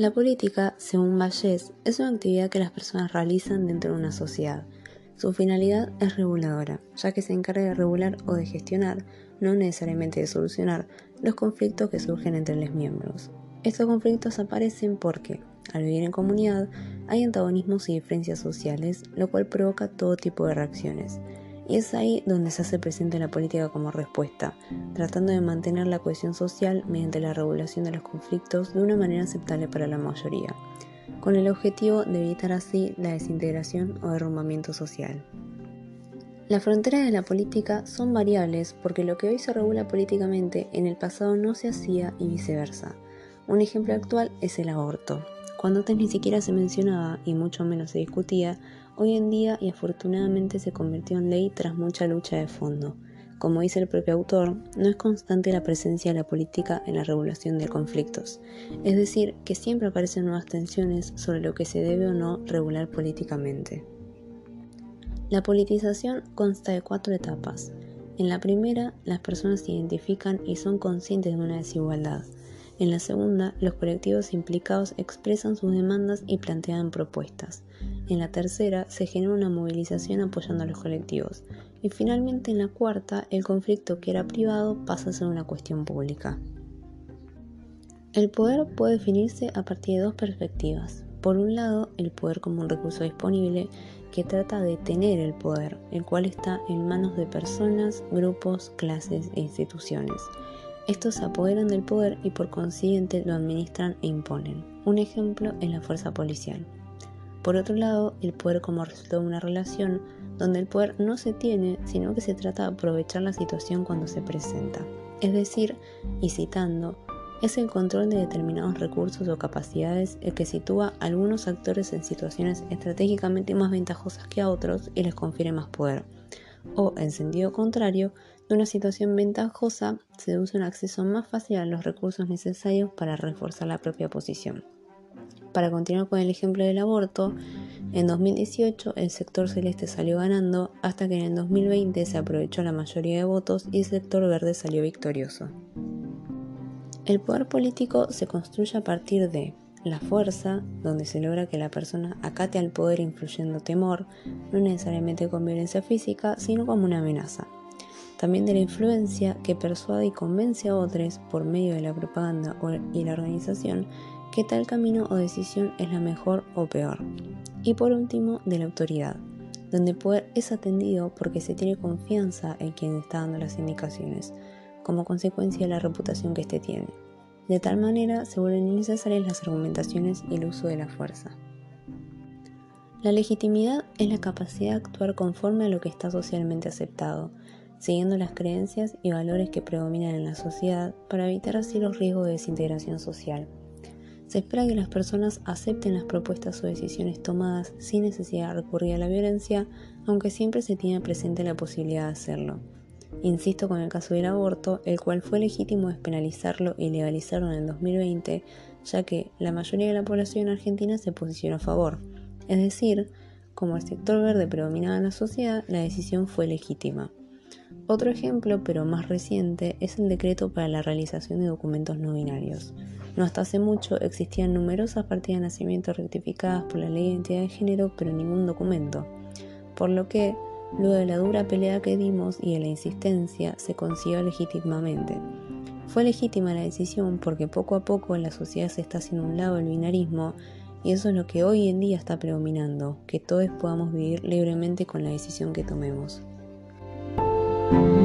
La política, según Vallés, es una actividad que las personas realizan dentro de una sociedad. Su finalidad es reguladora, ya que se encarga de regular o de gestionar, no necesariamente de solucionar, los conflictos que surgen entre los miembros. Estos conflictos aparecen porque, al vivir en comunidad, hay antagonismos y diferencias sociales, lo cual provoca todo tipo de reacciones. Y es ahí donde se hace presente la política como respuesta, tratando de mantener la cohesión social mediante la regulación de los conflictos de una manera aceptable para la mayoría, con el objetivo de evitar así la desintegración o derrumbamiento social. Las fronteras de la política son variables porque lo que hoy se regula políticamente en el pasado no se hacía y viceversa. Un ejemplo actual es el aborto. Cuando antes ni siquiera se mencionaba y mucho menos se discutía, hoy en día y afortunadamente se convirtió en ley tras mucha lucha de fondo. Como dice el propio autor, no es constante la presencia de la política en la regulación de conflictos, es decir, que siempre aparecen nuevas tensiones sobre lo que se debe o no regular políticamente. La politización consta de cuatro etapas. En la primera, las personas se identifican y son conscientes de una desigualdad. En la segunda, los colectivos implicados expresan sus demandas y plantean propuestas. En la tercera, se genera una movilización apoyando a los colectivos. Y finalmente, en la cuarta, el conflicto que era privado pasa a ser una cuestión pública. El poder puede definirse a partir de dos perspectivas. Por un lado, el poder como un recurso disponible que trata de tener el poder, el cual está en manos de personas, grupos, clases e instituciones. Estos se apoderan del poder y por consiguiente lo administran e imponen. Un ejemplo es la fuerza policial. Por otro lado, el poder como resultado de una relación donde el poder no se tiene, sino que se trata de aprovechar la situación cuando se presenta. Es decir, y citando, es el control de determinados recursos o capacidades el que sitúa a algunos actores en situaciones estratégicamente más ventajosas que a otros y les confiere más poder. O, en sentido contrario, de una situación ventajosa se usa un acceso más fácil a los recursos necesarios para reforzar la propia posición. Para continuar con el ejemplo del aborto, en 2018 el sector celeste salió ganando hasta que en el 2020 se aprovechó la mayoría de votos y el sector verde salió victorioso. El poder político se construye a partir de la fuerza, donde se logra que la persona acate al poder influyendo temor, no necesariamente con violencia física, sino como una amenaza. También de la influencia que persuade y convence a otros por medio de la propaganda y la organización que tal camino o decisión es la mejor o peor. Y por último, de la autoridad, donde el poder es atendido porque se tiene confianza en quien está dando las indicaciones, como consecuencia de la reputación que éste tiene. De tal manera se vuelven innecesarias las argumentaciones y el uso de la fuerza. La legitimidad es la capacidad de actuar conforme a lo que está socialmente aceptado, siguiendo las creencias y valores que predominan en la sociedad para evitar así los riesgos de desintegración social. Se espera que las personas acepten las propuestas o decisiones tomadas sin necesidad de recurrir a la violencia, aunque siempre se tiene presente la posibilidad de hacerlo. Insisto con el caso del aborto, el cual fue legítimo despenalizarlo y legalizarlo en el 2020, ya que la mayoría de la población argentina se posicionó a favor. Es decir, como el sector verde predominaba en la sociedad, la decisión fue legítima. Otro ejemplo, pero más reciente, es el decreto para la realización de documentos no binarios. No hasta hace mucho existían numerosas partidas de nacimiento rectificadas por la ley de identidad de género, pero ningún documento. Por lo que, luego de la dura pelea que dimos y de la insistencia, se consiguió legítimamente. Fue legítima la decisión porque poco a poco en la sociedad se está haciendo un lado el binarismo y eso es lo que hoy en día está predominando, que todos podamos vivir libremente con la decisión que tomemos. Thank you.